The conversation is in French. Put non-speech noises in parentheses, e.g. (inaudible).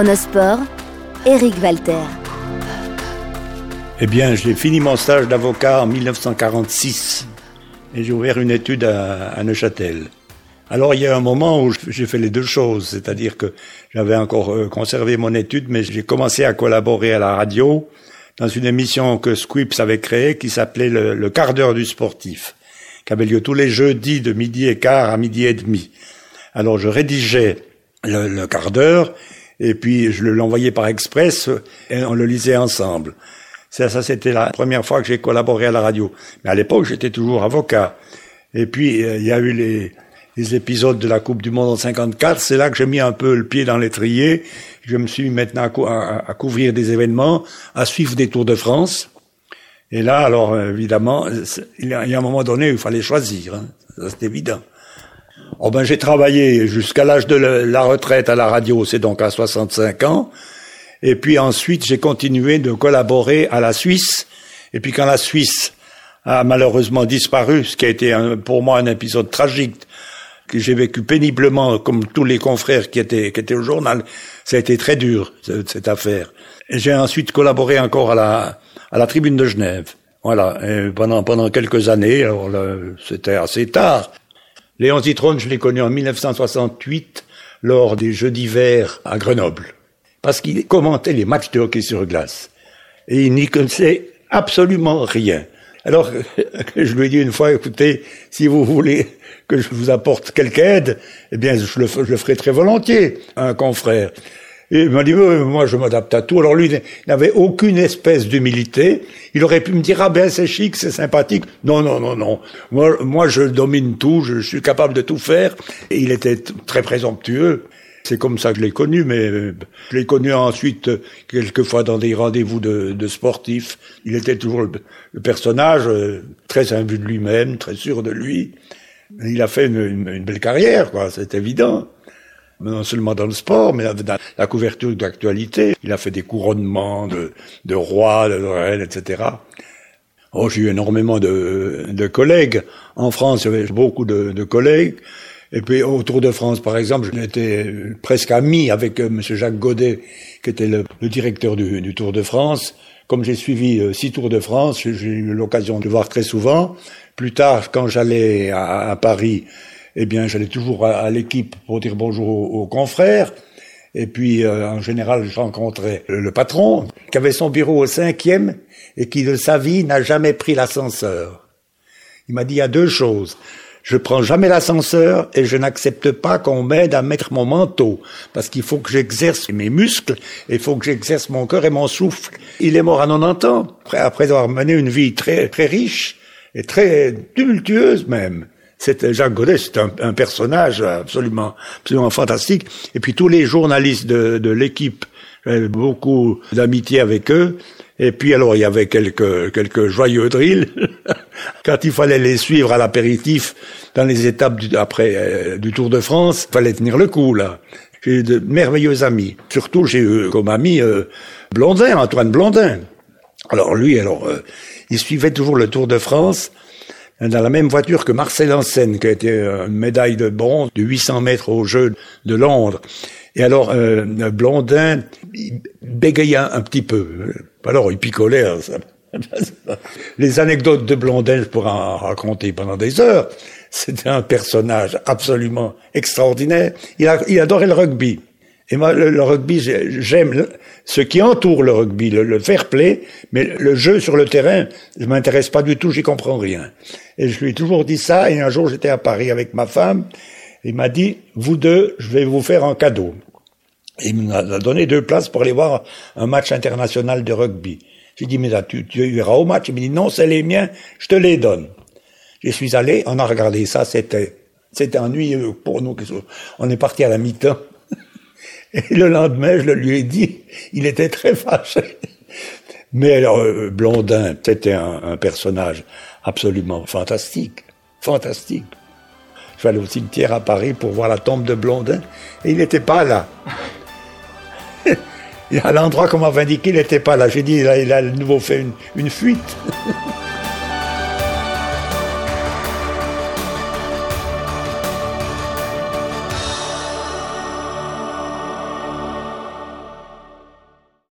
Chronosport, Eric Walter. Eh bien, j'ai fini mon stage d'avocat en 1946 et j'ai ouvert une étude à, Neuchâtel. Alors il y a un moment où j'ai fait les deux choses, c'est-à-dire que j'avais encore euh, conservé mon étude, mais j'ai commencé à collaborer à la radio dans une émission que Squips avait créée qui s'appelait le, quart d'heure du sportif, qui avait lieu tous les jeudis de midi et quart à midi et demi. Alors je rédigeais le, le quart d'heure et puis je l'envoyais par express et on le lisait ensemble. Ça, ça c'était la première fois que j'ai collaboré à la radio. Mais à l'époque, j'étais toujours avocat. Et puis, euh, il y a eu les, épisodes de la Coupe du Monde en 54. C'est là que j'ai mis un peu le pied dans l'étrier. Je me suis maintenant à, couvrir des événements, à suivre des Tours de France. Et là, alors, évidemment, il y a, un moment donné où il fallait choisir. Hein. C'est évident. Oh ben, j'ai travaillé jusqu'à l'âge de la retraite à la radio, c'est donc à 65 ans. Et puis ensuite, j'ai continué de collaborer à la Suisse. Et puis quand la Suisse a malheureusement disparu, ce qui a été pour moi un épisode tragique que j'ai vécu péniblement, comme tous les confrères qui étaient, qui étaient au journal, ça a été très dur, cette affaire. Et j'ai ensuite collaboré encore à la, à la Tribune de Genève. Voilà, et pendant, pendant quelques années, alors c'était assez tard. Léon Zitrone, je l'ai connu en 1968, lors des Jeux d'hiver à Grenoble parce qu'il commentait les matchs de hockey sur glace. Et il n'y connaissait absolument rien. Alors, (laughs) je lui ai dit une fois, écoutez, si vous voulez que je vous apporte quelque aide, eh bien, je le, je le ferai très volontiers, un confrère. Et il m'a dit, moi, je m'adapte à tout. Alors lui, n'avait aucune espèce d'humilité. Il aurait pu me dire, ah ben, c'est chic, c'est sympathique. Non, non, non, non. Moi, moi, je domine tout, je, suis capable de tout faire. Et il était très présomptueux. C'est comme ça que je l'ai connu, mais euh, je l'ai connu ensuite euh, quelquefois dans des rendez-vous de, de sportifs. Il était toujours le, personnage euh, très imbu de lui-même, très sûr de lui. Il a fait une, une, belle carrière, quoi, c'est évident. Non seulement dans le sport, mais dans la couverture d'actualité. Il a fait des couronnements de, de rois, de reines, etc. Oh, j'ai eu énormément de, de collègues. En France, j'avais beaucoup de, de collègues. Et puis au Tour de France, par exemple, j'étais presque ami avec euh, M. Jacques Godet, qui était le, directeur du, du, Tour de France. Comme j'ai suivi euh, six Tours de France, j'ai eu l'occasion de le voir très souvent. Plus tard, quand j'allais à, Paris, eh bien, j'allais toujours à, l'équipe pour dire bonjour aux, confrères. Et puis, euh, en général, je rencontrais le, patron, qui avait son bureau au cinquième et qui, de sa vie, n'a jamais pris l'ascenseur. Il m'a dit, il y a deux choses. Je prends jamais l'ascenseur et je n'accepte pas qu'on m'aide à mettre mon manteau parce qu'il faut que j'exerce mes muscles et il faut que j'exerce mon cœur et mon souffle. Il est mort à 90 ans après avoir mené une vie très très riche et très tumultueuse même. C'était Jacques Godet, c'est un, personnage absolument absolument fantastique. Et puis tous les journalistes de, de l'équipe, j'avais beaucoup d'amitié avec eux. Et puis alors il y avait quelques quelques joyeux drills (laughs) quand il fallait les suivre à l'apéritif dans les étapes du, après euh, du Tour de France, il fallait tenir le coup là. J'ai eu de merveilleux amis. Surtout j'ai eu comme ami euh, Blondin, Antoine Blondin. Alors lui alors euh, il suivait toujours le Tour de France dans la même voiture que Marcel Ancenne, qui a été une médaille de bronze de 800 mètres aux Jeux de Londres. Et alors, euh, Blondin il bégayait un petit peu. Alors, il picolait. Hein, (laughs) Les anecdotes de Blondin, je pourrais en raconter pendant des heures. C'était un personnage absolument extraordinaire. Il adorait le rugby. Et moi, le, rugby, j'aime ce qui entoure le rugby, le, fair play, mais le jeu sur le terrain, je m'intéresse pas du tout, j'y comprends rien. Et je lui ai toujours dit ça, et un jour j'étais à Paris avec ma femme, il m'a dit, vous deux, je vais vous faire un cadeau. Il m'a donné deux places pour aller voir un match international de rugby. J'ai dit, mais là, tu, tu iras au match Il m'a dit, non, c'est les miens, je te les donne. Je suis allé, on a regardé ça, c'était, c'était ennuyeux pour nous. On est parti à la mi-temps. Et le lendemain, je le lui ai dit, il était très fâché. Mais alors, euh, Blondin, c'était un, un personnage absolument fantastique, fantastique. Je suis allé au cimetière à Paris pour voir la tombe de Blondin, et il n'était pas là. (laughs) à l'endroit qu'on m'avait indiqué, il n'était pas là. J'ai dit, il a, il a de nouveau fait une, une fuite. (laughs)